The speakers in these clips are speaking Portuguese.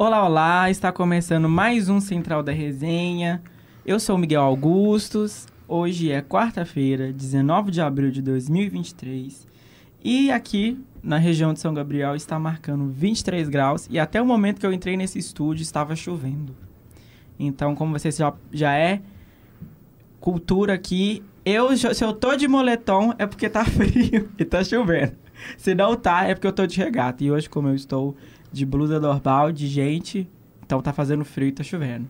Olá, olá! Está começando mais um Central da Resenha. Eu sou o Miguel Augustos. Hoje é quarta-feira, 19 de abril de 2023. E aqui na região de São Gabriel está marcando 23 graus. E até o momento que eu entrei nesse estúdio estava chovendo. Então, como você já, já é cultura aqui, eu, se eu tô de moletom é porque tá frio e tá chovendo. Se não tá, é porque eu tô de regata. E hoje, como eu estou de blusa normal, de gente, então tá fazendo frio e tá chovendo.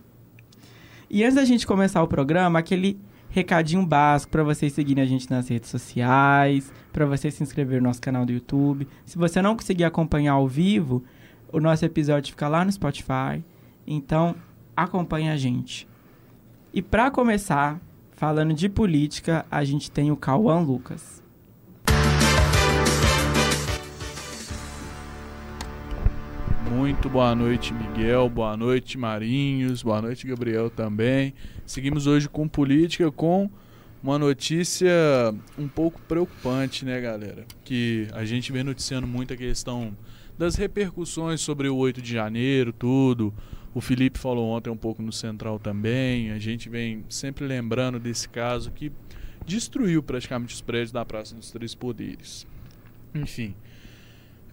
E antes da gente começar o programa, aquele recadinho básico para vocês seguirem a gente nas redes sociais, para você se inscrever no nosso canal do YouTube. Se você não conseguir acompanhar ao vivo, o nosso episódio fica lá no Spotify. Então, acompanhe a gente. E para começar, falando de política, a gente tem o Cauã Lucas. Muito boa noite, Miguel. Boa noite, Marinhos. Boa noite, Gabriel também. Seguimos hoje com política, com uma notícia um pouco preocupante, né, galera? Que a gente vem noticiando muito a questão das repercussões sobre o 8 de janeiro, tudo. O Felipe falou ontem um pouco no Central também. A gente vem sempre lembrando desse caso que destruiu praticamente os prédios da Praça dos Três Poderes. Enfim.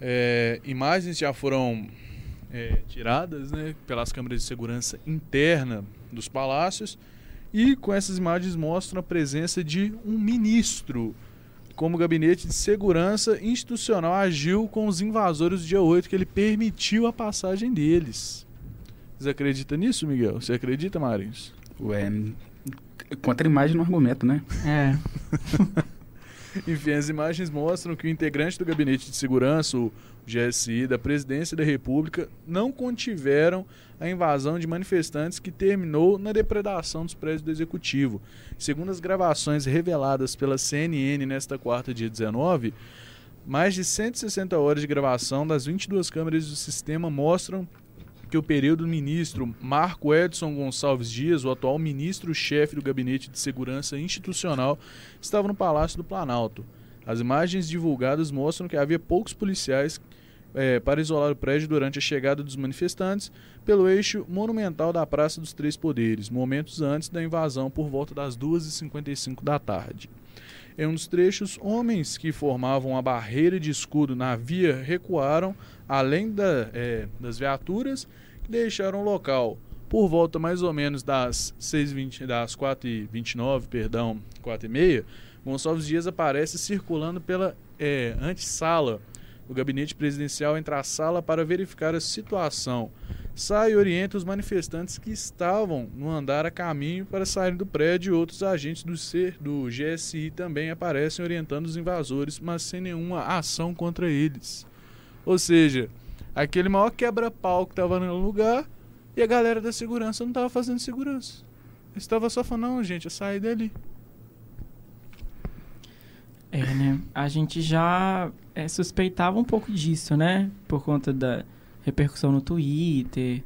É, imagens já foram é, tiradas né, pelas câmeras de segurança interna dos palácios e com essas imagens mostram a presença de um ministro como o gabinete de segurança institucional agiu com os invasores do dia 8 que ele permitiu a passagem deles. Você acredita nisso, Miguel? Você acredita, Marinhos? Ué, contra a imagem no argumento, né? É. Enfim, as imagens mostram que o integrante do gabinete de segurança, o GSI, da presidência da República, não contiveram a invasão de manifestantes que terminou na depredação dos prédios do executivo. Segundo as gravações reveladas pela CNN nesta quarta, dia 19, mais de 160 horas de gravação das 22 câmeras do sistema mostram que o período do ministro Marco Edson Gonçalves Dias, o atual ministro-chefe do Gabinete de Segurança Institucional, estava no Palácio do Planalto. As imagens divulgadas mostram que havia poucos policiais é, para isolar o prédio durante a chegada dos manifestantes pelo eixo monumental da Praça dos Três Poderes, momentos antes da invasão por volta das 2h55 da tarde. Em um dos trechos, homens que formavam a barreira de escudo na via recuaram, além da, é, das viaturas, que deixaram o local. Por volta mais ou menos das, 6, das 4h29, perdão, 4h30, Gonçalves Dias aparece circulando pela é, antessala do gabinete presidencial entre a sala para verificar a situação sai e orienta os manifestantes que estavam no andar a caminho para sair do prédio e outros agentes do, do GSI também aparecem orientando os invasores, mas sem nenhuma ação contra eles. Ou seja, aquele maior quebra-pau que estava no lugar e a galera da segurança não estava fazendo segurança. Estava só falando, não, gente, é sair dali. É, né? A gente já é, suspeitava um pouco disso, né? Por conta da repercussão no Twitter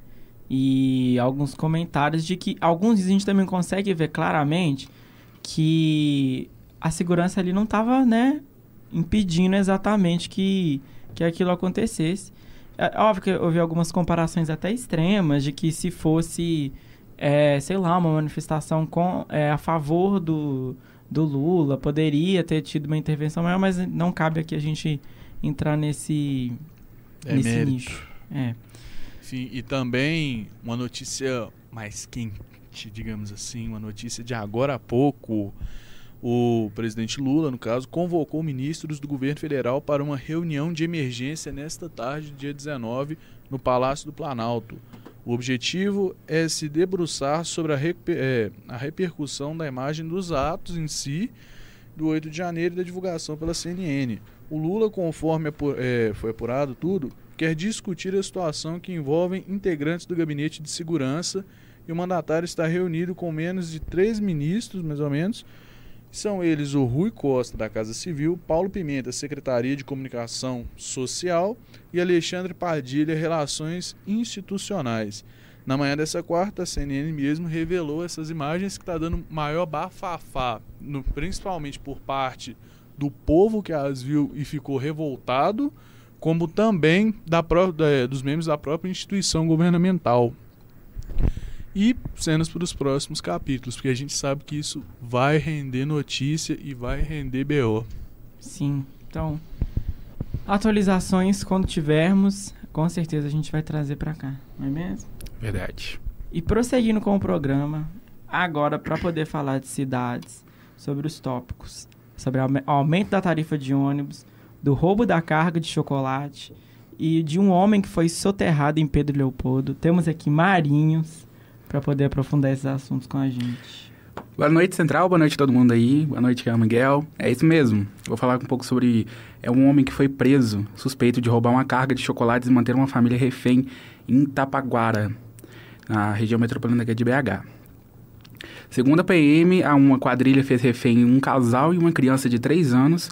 e alguns comentários de que alguns a gente também consegue ver claramente que a segurança ali não estava, né, impedindo exatamente que, que aquilo acontecesse. É óbvio que houve algumas comparações até extremas de que se fosse, é, sei lá, uma manifestação com, é, a favor do, do Lula, poderia ter tido uma intervenção maior, mas não cabe aqui a gente entrar nesse, é nesse mérito. nicho. É. Sim, e também uma notícia mais quente, digamos assim, uma notícia de agora a pouco. O presidente Lula, no caso, convocou ministros do governo federal para uma reunião de emergência nesta tarde, dia 19, no Palácio do Planalto. O objetivo é se debruçar sobre a, reper é, a repercussão da imagem dos atos em si do 8 de janeiro e da divulgação pela CNN. O Lula, conforme é, foi apurado tudo, quer discutir a situação que envolve integrantes do gabinete de segurança e o mandatário está reunido com menos de três ministros, mais ou menos. São eles o Rui Costa, da Casa Civil, Paulo Pimenta, Secretaria de Comunicação Social e Alexandre Padilha, Relações Institucionais. Na manhã dessa quarta, a CNN mesmo revelou essas imagens que está dando maior bafafá, no, principalmente por parte do povo que as viu e ficou revoltado, como também da- dos membros da própria instituição governamental. E cenas para os próximos capítulos, porque a gente sabe que isso vai render notícia e vai render BO. Sim. Então, atualizações quando tivermos, com certeza a gente vai trazer pra cá, não é mesmo? Verdade. E prosseguindo com o programa, agora para poder falar de cidades, sobre os tópicos, sobre o aume- aumento da tarifa de ônibus, do roubo da carga de chocolate e de um homem que foi soterrado em Pedro Leopoldo. Temos aqui Marinhos para poder aprofundar esses assuntos com a gente. Boa noite, Central. Boa noite todo mundo aí. Boa noite, Carlos Miguel. É isso mesmo. Vou falar um pouco sobre... É um homem que foi preso, suspeito de roubar uma carga de chocolates e manter uma família refém em Tapaguara, na região metropolitana aqui de BH. Segundo a PM, uma quadrilha fez refém um casal e uma criança de 3 anos.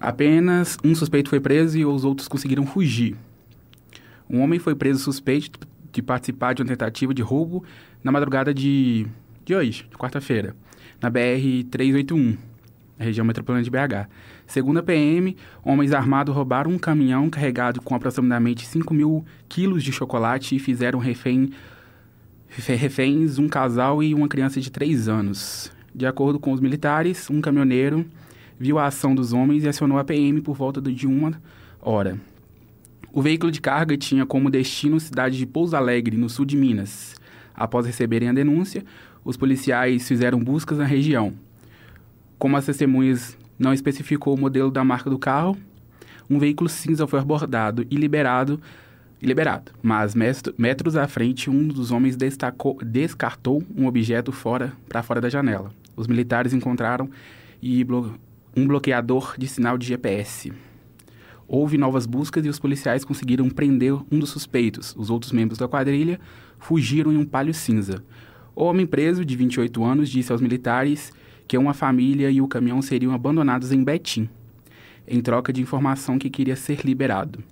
Apenas um suspeito foi preso e os outros conseguiram fugir. Um homem foi preso suspeito de participar de uma tentativa de roubo na madrugada de, de hoje, de quarta-feira, na BR-381, na região metropolitana de BH. Segundo a PM, homens armados roubaram um caminhão carregado com aproximadamente 5 mil quilos de chocolate e fizeram refém, reféns um casal e uma criança de 3 anos. De acordo com os militares, um caminhoneiro viu a ação dos homens e acionou a PM por volta de uma hora. O veículo de carga tinha como destino a cidade de Pouso Alegre, no sul de Minas. Após receberem a denúncia, os policiais fizeram buscas na região. Como as testemunhas não especificou o modelo da marca do carro, um veículo cinza foi abordado e liberado, liberado. Mas metros à frente, um dos homens destacou- descartou um objeto fora para fora da janela. Os militares encontraram e blo- um bloqueador de sinal de GPS. Houve novas buscas e os policiais conseguiram prender um dos suspeitos. Os outros membros da quadrilha fugiram em um palio cinza. O homem preso, de 28 anos, disse aos militares que uma família e o caminhão seriam abandonados em Betim, em troca de informação que queria ser liberado.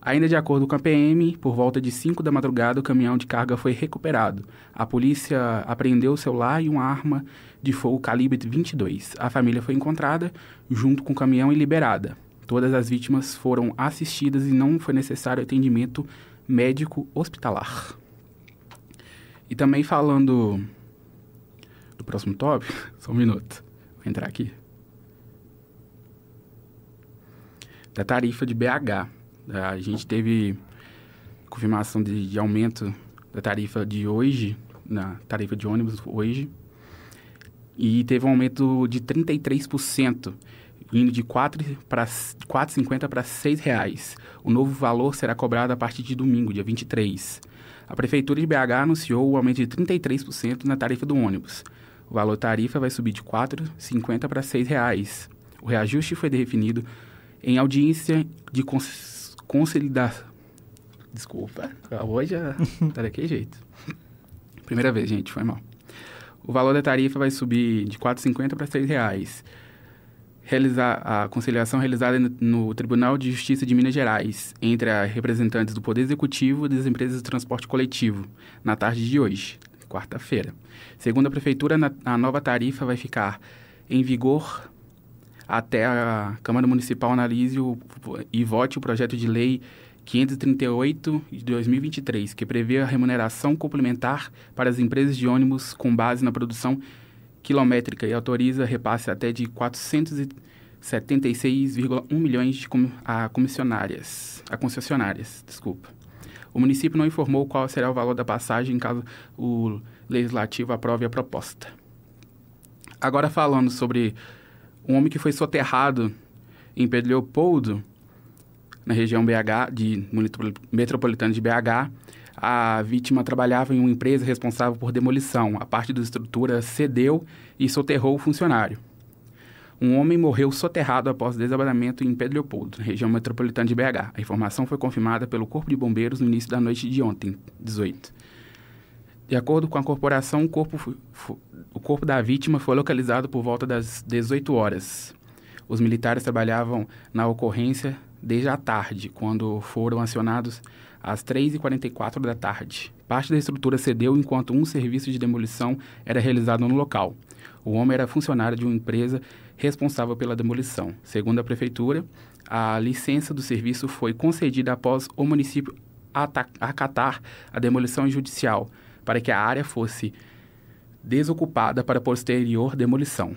Ainda de acordo com a PM, por volta de 5 da madrugada, o caminhão de carga foi recuperado. A polícia apreendeu o celular e uma arma de fogo calibre 22. A família foi encontrada junto com o caminhão e liberada. Todas as vítimas foram assistidas e não foi necessário atendimento médico hospitalar. E também falando do próximo tópico, só um minuto, vou entrar aqui. Da tarifa de BH. A gente teve confirmação de, de aumento da tarifa de hoje, na tarifa de ônibus hoje, e teve um aumento de 33%, indo de 4 para 4,50 para 6 reais. O novo valor será cobrado a partir de domingo, dia 23. A Prefeitura de BH anunciou o aumento de 33% na tarifa do ônibus. O valor tarifa vai subir de 4,50 para 6 reais. O reajuste foi definido em audiência de cons- consolidação. Desculpa, hoje já tá daquele jeito. Primeira vez, gente, foi mal. O valor da tarifa vai subir de 4,50 para 6 reais. Realizar a conciliação realizada no, Tribunal de Justiça de Minas Gerais entre representantes do Poder Executivo e das empresas de transporte coletivo na tarde de hoje, quarta-feira. Segundo a Prefeitura, a nova tarifa vai ficar em vigor até a Câmara Municipal analise o, e vote o projeto de lei 538 de 2023, que prevê a remuneração complementar para as empresas de ônibus com base na produção quilométrica e autoriza repasse até de 476,1 milhões a comissionárias, a concessionárias, desculpa. O município não informou qual será o valor da passagem caso o legislativo aprove a proposta. Agora falando sobre um homem que foi soterrado em Pedro Leopoldo, na região BH, de metropol- metropolitana de BH. A vítima trabalhava em uma empresa responsável por demolição. A parte da estrutura cedeu e soterrou o funcionário. Um homem morreu soterrado após desabamento em Pedro Leopoldo, região metropolitana de BH. A informação foi confirmada pelo Corpo de Bombeiros no início da noite de ontem, 18. De acordo com a corporação, o corpo, o corpo da vítima foi localizado por volta das 18 horas. Os militares trabalhavam na ocorrência desde a tarde, quando foram acionados às 3h44 da tarde. Parte da estrutura cedeu enquanto um serviço de demolição era realizado no local. O homem era funcionário de uma empresa responsável pela demolição. Segundo a prefeitura, a licença do serviço foi concedida após o município acatar a demolição judicial para que a área fosse desocupada para posterior demolição.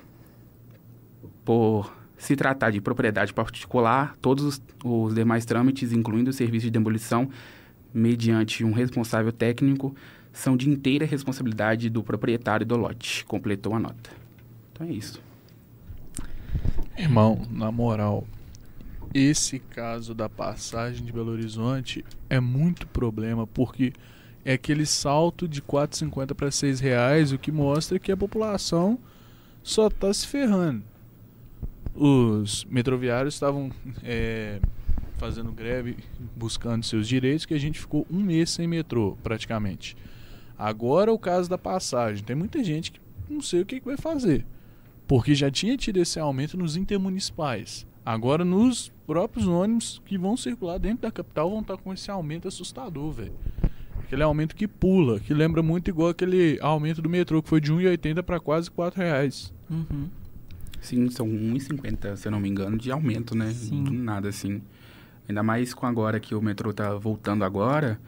Por se tratar de propriedade particular, todos os, os demais trâmites, incluindo o serviço de demolição, mediante um responsável técnico, são de inteira responsabilidade do proprietário do lote, completou a nota. Então é isso. Irmão, na moral, esse caso da passagem de Belo Horizonte é muito problema, porque é aquele salto de 4,50 para 6 reais, o que mostra que a população só está se ferrando. Os metroviários estavam é, fazendo greve, buscando seus direitos, que a gente ficou um mês sem metrô, praticamente. Agora o caso da passagem. Tem muita gente que não sei o que, que vai fazer. Porque já tinha tido esse aumento nos intermunicipais. Agora nos próprios ônibus que vão circular dentro da capital vão estar com esse aumento assustador, velho. Aquele aumento que pula, que lembra muito igual aquele aumento do metrô, que foi de 1,80 para quase 4 reais. Uhum. Sim, são 1,50, se eu não me engano, de aumento, né? Sim. Do nada, assim. Ainda mais com agora que o metrô tá voltando agora,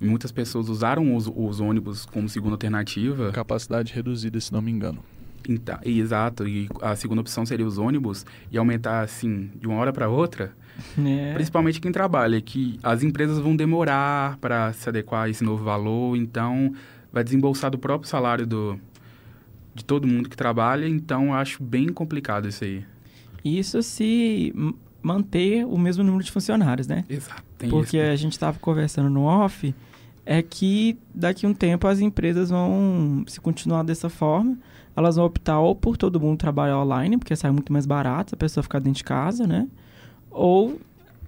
e muitas pessoas usaram os, os ônibus como segunda alternativa. Capacidade reduzida, se não me engano. Então, exato, e a segunda opção seria os ônibus e aumentar assim de uma hora para outra. É. Principalmente quem trabalha, que as empresas vão demorar para se adequar a esse novo valor, então vai desembolsar do próprio salário do, de todo mundo que trabalha, então eu acho bem complicado isso aí. Isso se manter o mesmo número de funcionários, né? Exato. Porque isso. a gente estava conversando no off, é que daqui a um tempo as empresas vão, se continuar dessa forma, elas vão optar ou por todo mundo trabalhar online, porque sai muito mais barato, a pessoa ficar dentro de casa, né? Ou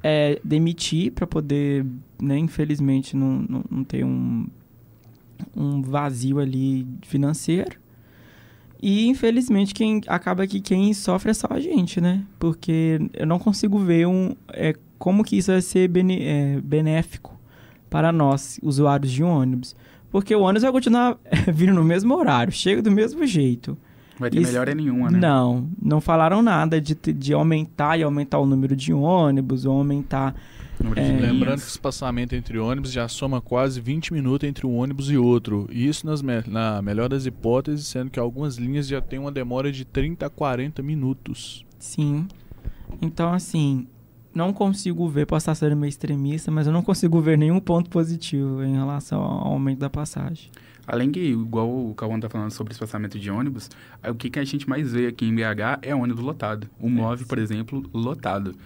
é, demitir para poder, né, infelizmente, não, não, não ter um, um vazio ali financeiro. E infelizmente quem acaba que quem sofre é só a gente, né? Porque eu não consigo ver um é, como que isso vai ser bene, é, benéfico para nós, usuários de ônibus. Porque o ônibus vai continuar vindo no mesmo horário, chega do mesmo jeito. Vai ter Isso- melhora nenhuma, né? Não, não falaram nada de, de aumentar e aumentar o número de ônibus, ou aumentar. É. Lembrando que esse passamento entre ônibus já soma quase 20 minutos entre um ônibus e outro. E isso nas me- na melhor das hipóteses, sendo que algumas linhas já têm uma demora de 30 a 40 minutos. Sim. Então, assim, não consigo ver, posso estar sendo meio extremista, mas eu não consigo ver nenhum ponto positivo em relação ao aumento da passagem. Além que, igual o Cauã tá falando sobre espaçamento de ônibus, o que, que a gente mais vê aqui em BH é ônibus lotado. O MOV, por exemplo, lotado.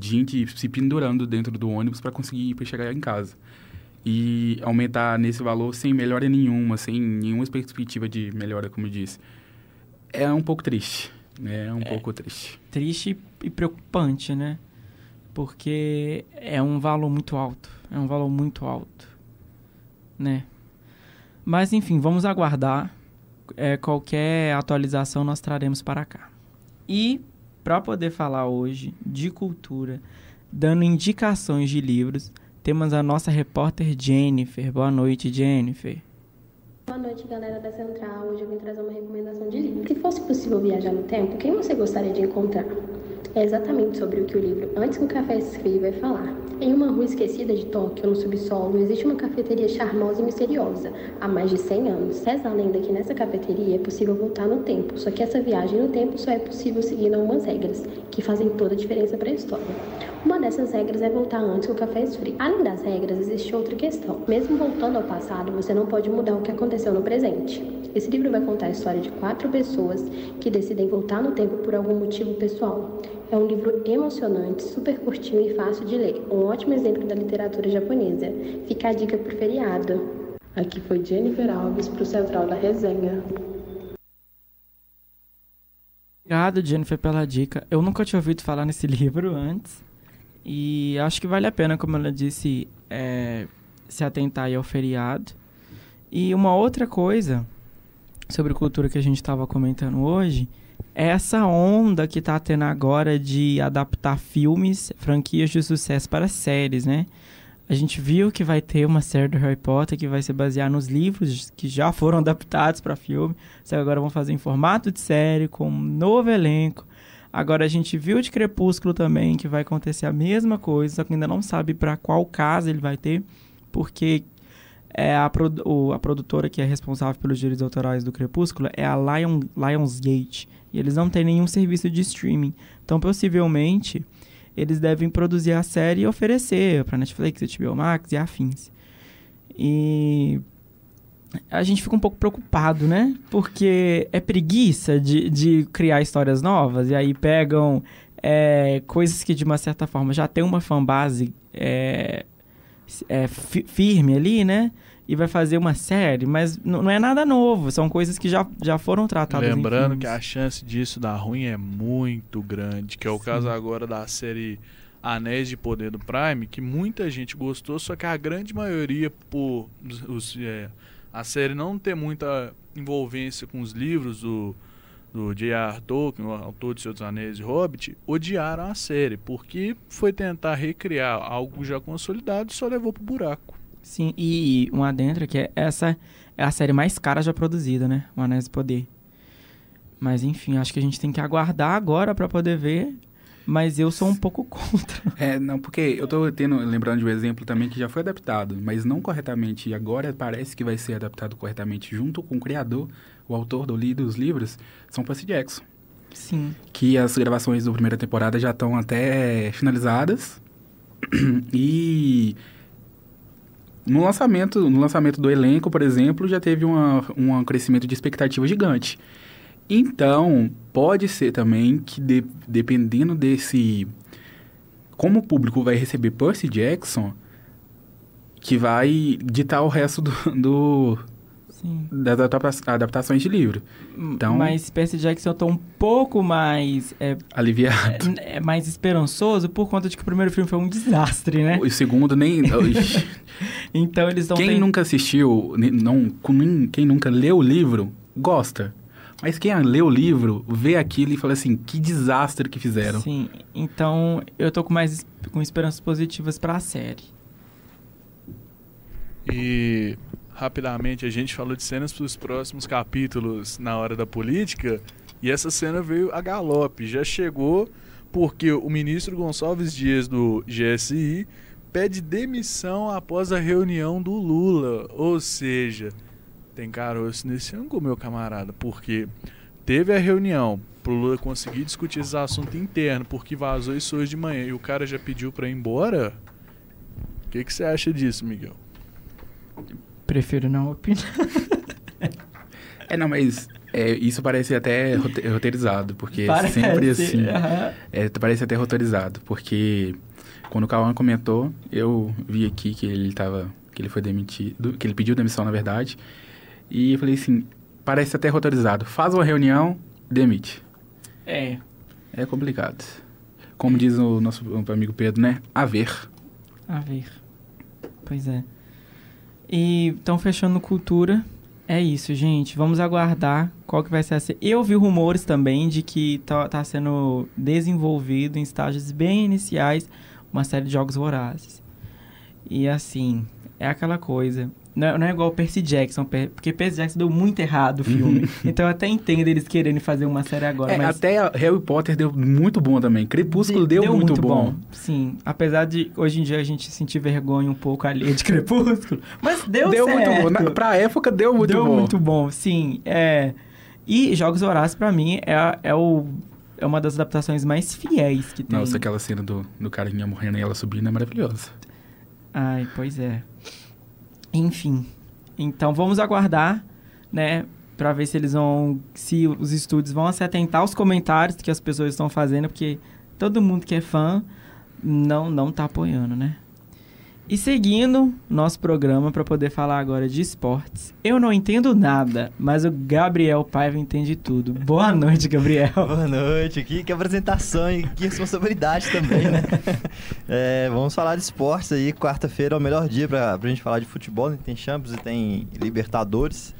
Gente se pendurando dentro do ônibus para conseguir ir para chegar em casa. E aumentar nesse valor sem melhora nenhuma, sem nenhuma perspectiva de melhora, como eu disse. É um pouco triste. né? É um pouco triste. Triste e preocupante, né? Porque é um valor muito alto. É um valor muito alto. Né? Mas, enfim, vamos aguardar. É, qualquer atualização nós traremos para cá. E, para poder falar hoje de cultura, dando indicações de livros, temos a nossa repórter Jennifer. Boa noite, Jennifer. Boa noite, galera da Central. Hoje eu vim trazer uma recomendação de livro. Se fosse possível viajar no tempo, quem você gostaria de encontrar? É exatamente sobre o que o livro Antes que o Café Esfrie vai falar. Em uma rua esquecida de Tóquio, no subsolo, existe uma cafeteria charmosa e misteriosa, há mais de 100 anos. Reza a lenda que nessa cafeteria é possível voltar no tempo, só que essa viagem no tempo só é possível seguindo algumas regras, que fazem toda a diferença para a história. Uma dessas regras é voltar antes que o café esfrie. Além das regras, existe outra questão. Mesmo voltando ao passado, você não pode mudar o que aconteceu no presente. Esse livro vai contar a história de quatro pessoas que decidem voltar no tempo por algum motivo pessoal. É um livro emocionante, super curtinho e fácil de ler. Um ótimo exemplo da literatura japonesa. Fica a dica pro feriado. Aqui foi Jennifer Alves pro Central da Resenha. Obrigado, Jennifer, pela dica. Eu nunca tinha ouvido falar nesse livro antes. E acho que vale a pena, como ela disse, é, se atentar aí ao feriado. E uma outra coisa sobre cultura que a gente estava comentando hoje essa onda que está tendo agora de adaptar filmes, franquias de sucesso para séries, né? A gente viu que vai ter uma série do Harry Potter que vai se basear nos livros que já foram adaptados para filme. Só agora vão fazer em formato de série, com um novo elenco. Agora a gente viu de Crepúsculo também que vai acontecer a mesma coisa, só que ainda não sabe para qual casa ele vai ter, porque é a, o, a produtora que é responsável pelos direitos autorais do Crepúsculo é a Lion, Lionsgate. E eles não têm nenhum serviço de streaming. Então, possivelmente, eles devem produzir a série e oferecer para Netflix, HBO Max e afins. E a gente fica um pouco preocupado, né? Porque é preguiça de, de criar histórias novas e aí pegam é, coisas que de uma certa forma já tem uma fanbase é, é, firme ali, né? E vai fazer uma série, mas não é nada novo, são coisas que já, já foram tratadas Lembrando que a chance disso dar ruim é muito grande, que é o Sim. caso agora da série Anéis de Poder do Prime, que muita gente gostou, só que a grande maioria, por os, é, a série não ter muita envolvência com os livros do, do J.R. Tolkien, o autor de Seus Anéis e Hobbit, odiaram a série, porque foi tentar recriar algo já consolidado e só levou pro buraco. Sim, e um adentro que é essa é a série mais cara já produzida, né? O Anéis do Poder. Mas enfim, acho que a gente tem que aguardar agora para poder ver. Mas eu sou um pouco contra. É, não, porque eu tô tendo, lembrando de um exemplo também que já foi adaptado, mas não corretamente. E agora parece que vai ser adaptado corretamente junto com o criador, o autor do, dos livros, são Percy Jackson. Sim. Que as gravações da primeira temporada já estão até finalizadas. E no lançamento, no lançamento do elenco, por exemplo, já teve uma, um crescimento de expectativa gigante. Então, pode ser também que de, dependendo desse... Como o público vai receber Percy Jackson, que vai ditar o resto do, do das adaptações de livro. Então, Mas Percy Jackson eu tô um pouco mais... É, aliviado. É, é, mais esperançoso por conta de que o primeiro filme foi um desastre, né? O segundo nem... então eles estão... Quem tem... nunca assistiu, não, quem nunca leu o livro, gosta. Mas quem lê o livro, vê aquilo e fala assim, que desastre que fizeram. Sim, então eu tô com mais com esperanças positivas para a série. E rapidamente a gente falou de cenas para os próximos capítulos na hora da política, e essa cena veio a galope, já chegou porque o ministro Gonçalves Dias do GSI pede demissão após a reunião do Lula, ou seja, tem caroço nesse ângulo, meu camarada, porque teve a reunião pro Lula conseguir discutir esse assunto interno, porque vazou isso hoje de manhã e o cara já pediu para ir embora. O que, que você acha disso, Miguel? Prefiro não opinar. é, não, mas é, isso parece até roteirizado, porque parece, sempre assim. É, parece até roteirizado, porque quando o Cauã comentou, eu vi aqui que ele tava. que ele foi demitido, que ele pediu demissão, na verdade. E eu falei assim, parece até roteirizado. Faz uma reunião, demite. É. É complicado. Como diz o nosso amigo Pedro, né? A ver. A ver. Pois é. E estão fechando cultura. É isso, gente. Vamos aguardar qual que vai ser a... Eu vi rumores também de que tá, tá sendo desenvolvido em estágios bem iniciais uma série de jogos vorazes. E assim, é aquela coisa. Não é, não é igual o Percy Jackson, porque Percy Jackson deu muito errado o filme. então eu até entendo eles quererem fazer uma série agora. É, mas... Até Harry Potter deu muito bom também. Crepúsculo de, deu, deu, muito, muito bom. bom. Sim, apesar de hoje em dia a gente sentir vergonha um pouco ali de Crepúsculo, mas deu, deu certo. muito bom. Na, pra época deu muito deu bom. Deu muito bom, sim. É... E Jogos Horácios, pra mim, é, é o é uma das adaptações mais fiéis que tem. Nossa, aquela cena do, do carinha morrendo e ela subindo é maravilhosa. Ai, pois é. Enfim. Então vamos aguardar, né? Pra ver se eles vão. Se os estúdios vão se atentar aos comentários que as pessoas estão fazendo, porque todo mundo que é fã não, não tá apoiando, né? E seguindo nosso programa para poder falar agora de esportes. Eu não entendo nada, mas o Gabriel Paiva entende tudo. Boa noite, Gabriel. Boa noite. Que, que apresentação e que responsabilidade também, né? é, vamos falar de esportes aí. Quarta-feira é o melhor dia para a gente falar de futebol. Né? Tem Champions e tem Libertadores.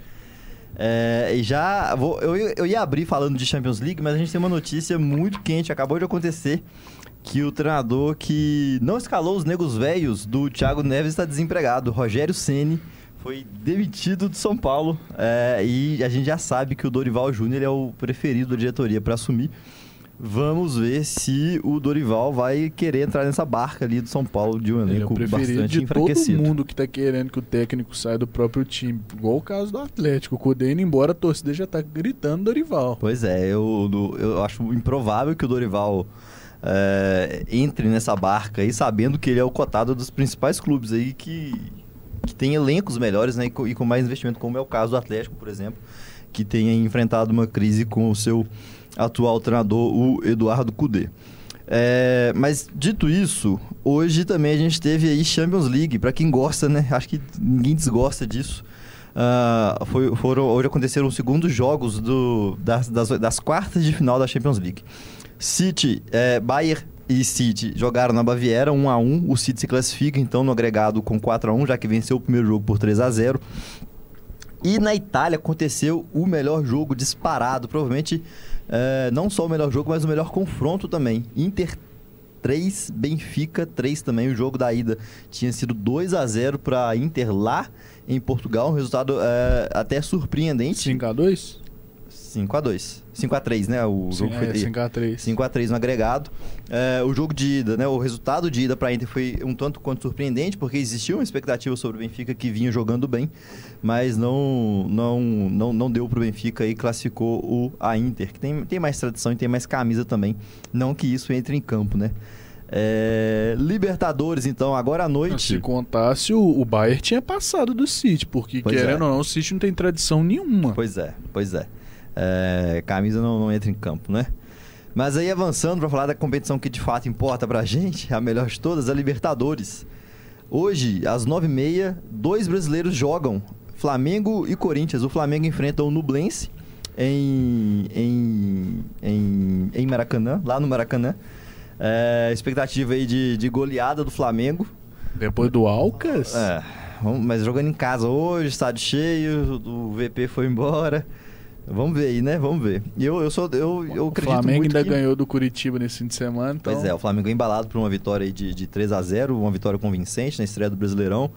É, e já vou, eu, eu ia abrir falando de Champions League, mas a gente tem uma notícia muito quente, acabou de acontecer, que o treinador que não escalou os negros velhos do Thiago Neves está desempregado. Rogério Ceni foi demitido do São Paulo é, e a gente já sabe que o Dorival Júnior é o preferido da diretoria para assumir. Vamos ver se o Dorival vai querer entrar nessa barca ali do São Paulo de um Ele é elenco bastante de todo mundo que tá querendo que o técnico saia do próprio time. Igual o caso do Atlético. O Cudê indo embora, a torcida já tá gritando Dorival. Pois é, eu, eu acho improvável que o Dorival é, entre nessa barca aí, sabendo que ele é o cotado dos principais clubes aí que, que tem elencos melhores né, e, com, mais investimento, como é o caso do Atlético, por exemplo, que tenha enfrentado uma crise com o seu atual treinador, o Eduardo Cudê. É, mas dito isso, hoje também a gente teve aí Champions League, para quem gosta, né? Acho que ninguém desgosta disso. Ah, foi- foram, hoje aconteceram os segundos jogos do, das, das, das quartas de final da Champions League. City, é, Bayern e City jogaram na Baviera 1 a 1 O City se classifica então no agregado com 4 a 1 já que venceu o primeiro jogo por 3 a 0 E na Itália aconteceu o melhor jogo disparado, provavelmente é, não só o melhor jogo, mas o melhor confronto também. Inter 3, Benfica 3 também. O jogo da ida tinha sido 2 a 0 para Inter lá em Portugal, um resultado é, até surpreendente. 5x2? 5 a 2 5 a 3 né? O jogo foi é, 5x3. 5 a 3 no agregado. É, o jogo de ida, né? O resultado de ida para Inter foi um tanto quanto surpreendente, porque existia uma expectativa sobre o Benfica que vinha jogando bem, mas não não não, não deu para o Benfica e classificou o a Inter, que tem, tem mais tradição e tem mais camisa também. Não que isso entre em campo, né? É, Libertadores, então, agora à Se noite. contasse, o, o Bayern tinha passado do City, porque Pois querendo é. ou não, o City não tem tradição nenhuma. Pois é, pois é. É, camisa não, não entra em campo, né? Mas aí avançando para falar da competição que de fato importa pra gente, a melhor de todas, a Libertadores. Hoje, às 9h30, dois brasileiros jogam, Flamengo e Corinthians. O Flamengo enfrenta o Nublense em, em, em, em Maracanã, lá no Maracanã. É, expectativa aí de, de goleada do Flamengo. Depois do Alcas, É, mas jogando em casa hoje, estádio cheio, o VP foi embora. Vamos ver aí, né? Vamos ver. Eu, eu sou. Eu, eu o acredito Flamengo muito ainda que... ganhou do Curitiba nesse fim de semana. Então... Pois é, o Flamengo é embalado por uma vitória aí de, de 3 a 0 uma vitória convincente na estreia do Brasileirão.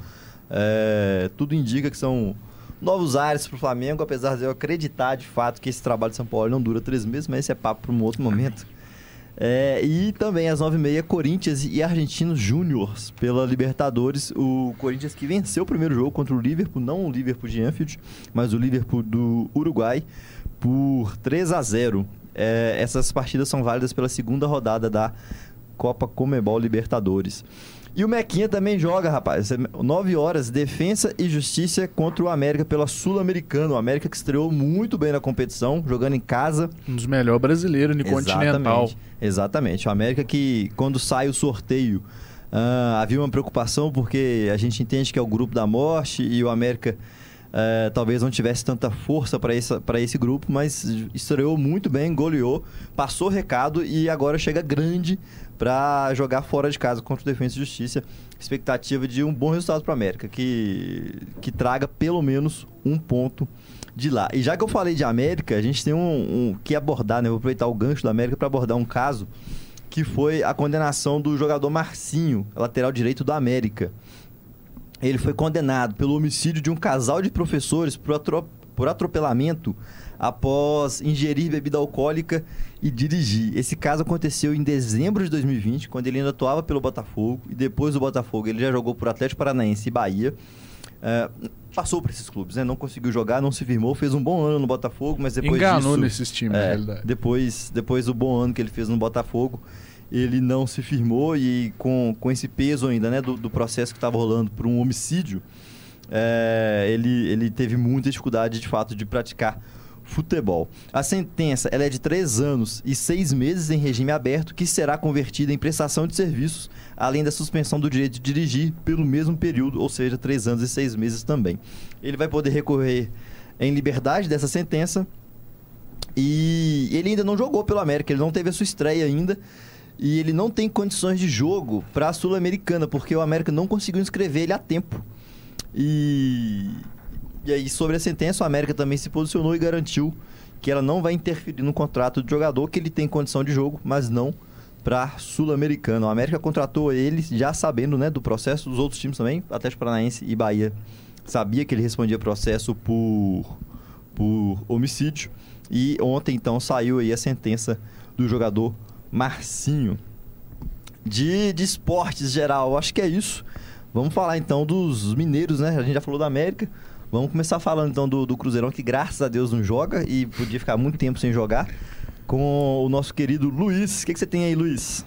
É, tudo indica que são novos ares pro Flamengo, apesar de eu acreditar de fato que esse trabalho de São Paulo não dura três meses, mas esse é papo para um outro momento. É, e também às 9h30, Corinthians e Argentinos Júniors pela Libertadores. O Corinthians que venceu o primeiro jogo contra o Liverpool, não o Liverpool de Anfield, mas o Liverpool do Uruguai, por 3 a 0 É, Essas partidas são válidas pela segunda rodada da Copa Comebol Libertadores. E o Mequinha também joga, rapaz. 9 horas, Defensa e Justiça contra o América pela Sul-Americana. O América que estreou muito bem na competição, jogando em casa. Um dos melhores brasileiros no Continental. Exatamente. O América que, quando sai o sorteio, ah, havia uma preocupação porque a gente entende que é o grupo da morte e o América eh, talvez não tivesse tanta força para esse grupo, mas estreou muito bem, goleou, passou recado e agora chega grande para jogar fora de casa contra o Defensa e Justiça. Expectativa de um bom resultado para o América, que, que traga pelo menos um ponto de lá. E já que eu falei de América, a gente tem um, um que abordar, né? Vou aproveitar o gancho da América para abordar um caso que foi a condenação do jogador Marcinho, lateral direito do América. Ele foi condenado pelo homicídio de um casal de professores por, por atropelamento após ingerir bebida alcoólica e dirigir. Esse caso aconteceu em dezembro de 2020, quando ele ainda atuava pelo Botafogo, e depois do Botafogo ele já jogou por Atlético Paranaense e Bahia. É, passou por esses clubes, né? Não conseguiu jogar, não se firmou, fez um bom ano no Botafogo, mas depois Enganou disso... nesses times, na É, realidade. depois, depois do bom ano que ele fez no Botafogo, ele não se firmou e com, com esse peso ainda, né, do, do processo que estava rolando por um homicídio, é, ele, ele teve muita dificuldade, de fato, de praticar futebol. A sentença ela é de três anos e seis meses em regime aberto, que será convertida em prestação de serviços, além da suspensão do direito de dirigir pelo mesmo período, ou seja, três anos e seis meses também. Ele vai poder recorrer em liberdade dessa sentença e ele ainda não jogou pelo América, ele não teve a sua estreia ainda. E ele não tem condições de jogo para a Sul-Americana, porque o América não conseguiu inscrever ele a tempo. E E aí, sobre a sentença, o América também se posicionou e garantiu que ela não vai interferir no contrato do jogador, que ele tem condição de jogo, mas não para Sul-Americano. O América contratou ele já sabendo né, do processo dos outros times também, Atlético Paranaense e Bahia. Sabia que ele respondia processo por, por homicídio. E ontem, então, saiu aí a sentença do jogador Marcinho. De, de esportes geral, acho que é isso. Vamos falar então dos mineiros, né? A gente já falou da América. Vamos começar falando então do, do Cruzeirão, que graças a Deus não joga e podia ficar muito tempo sem jogar, com o nosso querido Luiz. O que, que você tem aí, Luiz?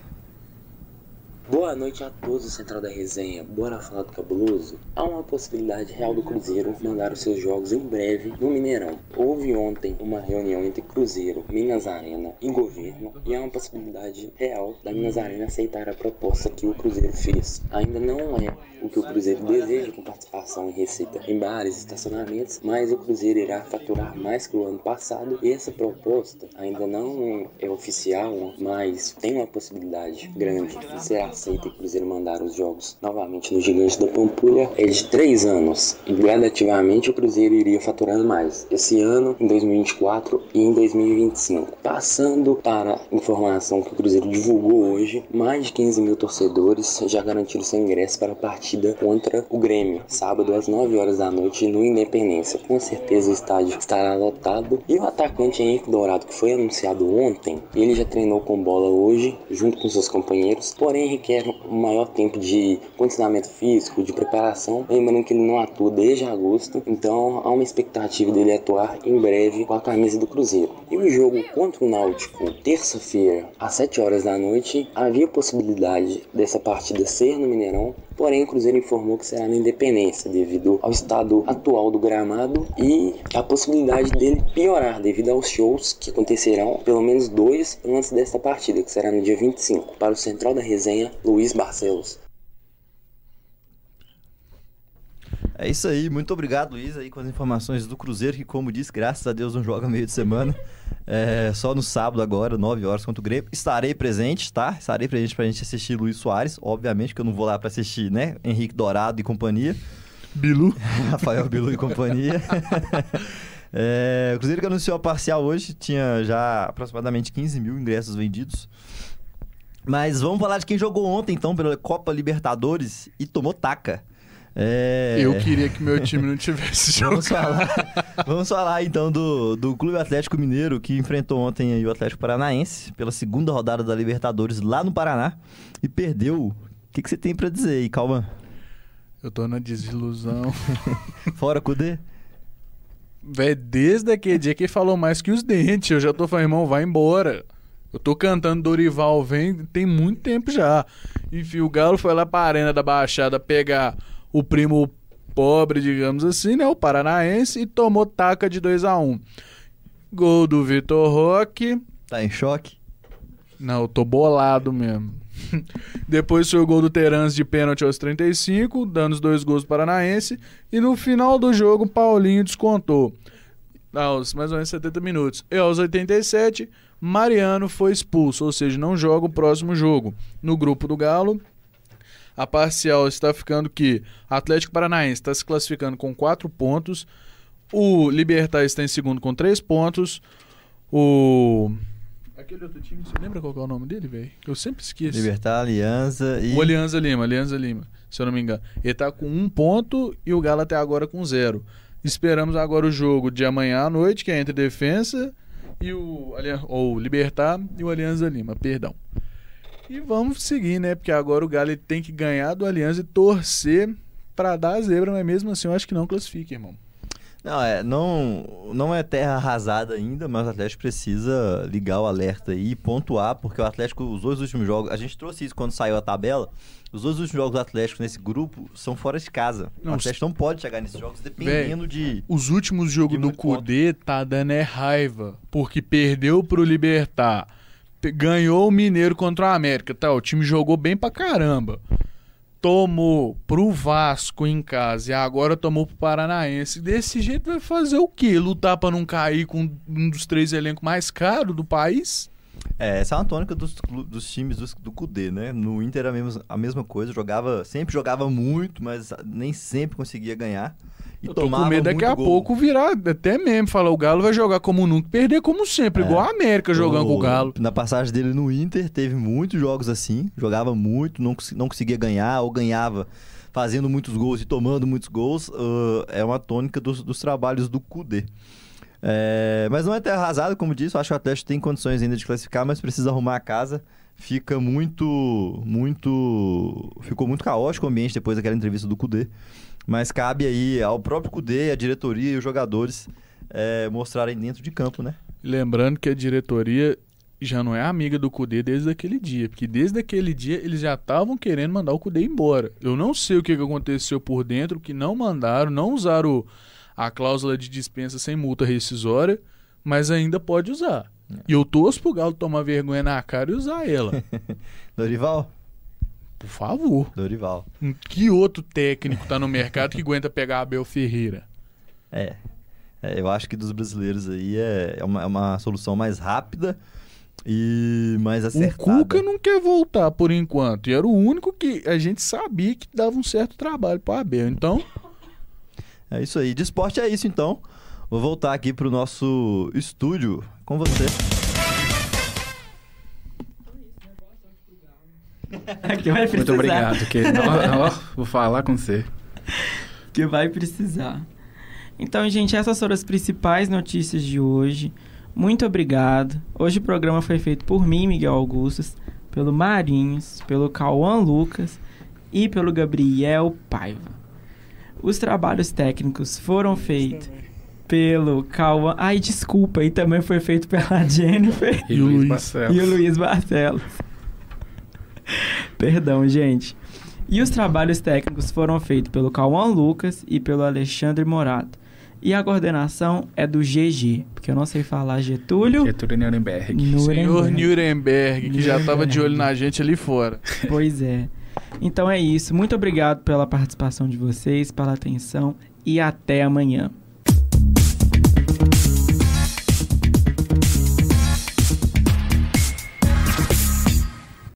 Boa noite a todos do Central da Resenha. Bora falar do cabuloso? Há uma possibilidade real do Cruzeiro mandar os seus jogos em breve no Mineirão. Houve ontem uma reunião entre Cruzeiro, Minas Arena e governo e há uma possibilidade real da Minas Arena aceitar a proposta que o Cruzeiro fez. Ainda não é o que o Cruzeiro deseja com participação em receita em bares e estacionamentos, mas o Cruzeiro irá faturar mais que o ano passado e essa proposta ainda não é oficial, mas tem uma possibilidade grande de ser aceita e Cruzeiro mandar os jogos novamente no Gigante da Pampulha. É de 3 anos. E gradativamente o Cruzeiro iria faturando mais. Esse ano, em 2024 e em 2025. Passando para a informação que o Cruzeiro divulgou hoje, mais de 15 mil torcedores já garantiram seu ingresso para a partida contra o Grêmio, sábado às 9 horas da noite no Independência. Com certeza o estádio estará lotado. E o atacante Henrique Dourado, que foi anunciado ontem, ele já treinou com bola hoje junto com seus companheiros, porém requer um maior tempo de condicionamento físico, de preparação, lembrando que ele não atua desde agosto, então há uma expectativa dele atuar em breve com a camisa do Cruzeiro. E o jogo contra o Náutico, terça-feira, às 7 horas da noite, havia possibilidade dessa partida ser no Mineirão, porém o Cruzeiro informou que será na Independência, devido ao estado atual do gramado e a possibilidade dele piorar devido aos shows que acontecerão, pelo menos dois antes desta partida, que será no dia 25. Para o Central da Resenha, Luiz Barcelos. É isso aí, muito obrigado, Luiz, aí com as informações do Cruzeiro, que como disse, graças a Deus não joga meio de semana. É, só no sábado agora, 9 horas contra o Grêmio. Estarei presente, tá? Estarei presente pra gente assistir Luiz Soares, obviamente que eu não vou lá pra assistir, né? Henrique Dourado e companhia. Bilu. Rafael Bilu e companhia. é, o Cruzeiro que anunciou a parcial hoje, tinha já aproximadamente 15 mil ingressos vendidos. Mas vamos falar de quem jogou ontem, então, pela Copa Libertadores e tomou taca. É... Eu queria que meu time não tivesse Vamos jogado. falar, vamos falar então do, do Clube Atlético Mineiro, que enfrentou ontem aí o Atlético Paranaense pela segunda rodada da Libertadores lá no Paraná e perdeu. O que, que você tem pra dizer aí, Calma? Eu tô na desilusão. Fora Cudê? Véi, desde aquele dia que ele falou mais que os dentes, eu já tô falando, irmão, vai embora. Eu tô cantando Dorival vem tem muito tempo já. Enfim, o Galo foi lá pra Arena da Baixada pegar o primo pobre, digamos assim, né? O Paranaense, e tomou taca de 2 a 1 um. Gol do Vitor Roque. Tá em choque? Não, eu tô bolado mesmo. Depois foi o gol do Terans de pênalti aos 35, dando os dois gols do Paranaense. E no final do jogo, Paulinho descontou. Aos mais ou menos 70 minutos. E aos 87, Mariano foi expulso, ou seja, não joga o próximo jogo. No grupo do Galo, a parcial está ficando que Atlético Paranaense está se classificando com 4 pontos. O Libertar está em segundo com 3 pontos. O. Aquele outro time, você lembra qual é o nome dele, velho? Eu sempre esqueço. Libertar, Aliança e. O Alianza Lima, Alianza Lima, se eu não me engano. Ele tá com um ponto e o Galo até agora com zero. Esperamos agora o jogo de amanhã à noite, que é entre Defensa e o. Ou Libertar e o Alianza Lima, perdão. E vamos seguir, né? Porque agora o Galo tem que ganhar do Aliança e torcer pra dar a zebra, mas mesmo assim eu acho que não classifica, irmão. Não, é, não, não é terra arrasada ainda, mas o Atlético precisa ligar o alerta aí e pontuar, porque o Atlético, os dois últimos jogos, a gente trouxe isso quando saiu a tabela, os dois últimos jogos do Atlético nesse grupo são fora de casa. Não, o Atlético não pode chegar nesses jogos dependendo de. Os últimos jogos do ponto. Cudê tá dando é raiva, porque perdeu pro Libertar, ganhou o Mineiro contra o América, tá? O time jogou bem pra caramba. Tomou pro Vasco em casa e agora tomou pro Paranaense. Desse jeito vai fazer o quê? Lutar pra não cair com um dos três elencos mais caros do país? É, essa é uma tônica dos, dos times do, do Cudê, né? No Inter era a mesma, a mesma coisa, jogava, sempre jogava muito, mas nem sempre conseguia ganhar. e Eu tô tomava com medo daqui a gol. pouco virar até mesmo. Falar, o Galo vai jogar como nunca, perder como sempre, É. igual a América jogando com o Galo. Na passagem dele no Inter, teve muitos jogos assim. Jogava muito, não, não conseguia ganhar, ou ganhava fazendo muitos gols e tomando muitos gols. ah, é uma tônica dos, dos trabalhos do Kudê. É, mas não é terra arrasada, como disse. Eu acho que o Atlético tem condições ainda de classificar, mas precisa arrumar a casa. Fica muito, muito... Ficou muito caótico o ambiente depois daquela entrevista do Kudê. Mas cabe aí ao próprio Kudê, a diretoria e os jogadores é, mostrarem dentro de campo, né? Lembrando que a diretoria já não é amiga do Cudê desde aquele dia, porque desde aquele dia eles já estavam querendo mandar o Cudê embora. Eu não sei o que aconteceu por dentro, que não mandaram, não usaram a cláusula de dispensa sem multa rescisória, mas ainda pode usar. E eu torço pro Galo tomar vergonha na cara e usar ela. Dorival? Por favor. Dorival. Que outro técnico tá no mercado que aguenta pegar Abel Ferreira? É. É, eu acho que dos brasileiros aí é, é, uma, é uma solução mais rápida e mais O acertada. Cuca não quer voltar por enquanto. E era o único que a gente sabia que dava um certo trabalho pro Abel. Então, É isso aí. De esporte é isso então. Vou voltar aqui pro nosso estúdio com você. que vai precisar. Muito obrigado. Que, ó, ó, vou falar com você. que vai precisar. Então, gente, essas foram as principais notícias de hoje. Muito obrigado. Hoje o programa foi feito por mim, Miguel Augustus, pelo Marinhos, pelo Cauã Lucas e pelo Gabriel Paiva. Os trabalhos técnicos foram feitos pelo Cauã. Ai, desculpa, e também foi feito pela Jennifer E, E o Luiz. Barcelos. e o Luiz Barcelos. Perdão, gente. E os trabalhos técnicos foram feitos pelo Cauã Lucas e pelo Alexandre Morato. E a coordenação é do GG, porque eu não sei falar Getúlio. Getúlio Nuremberg. senhor Nuremberg. Nuremberg, que já tava de olho na gente ali fora. Pois é. Então é isso. Muito obrigado pela participação de vocês, pela atenção e até amanhã.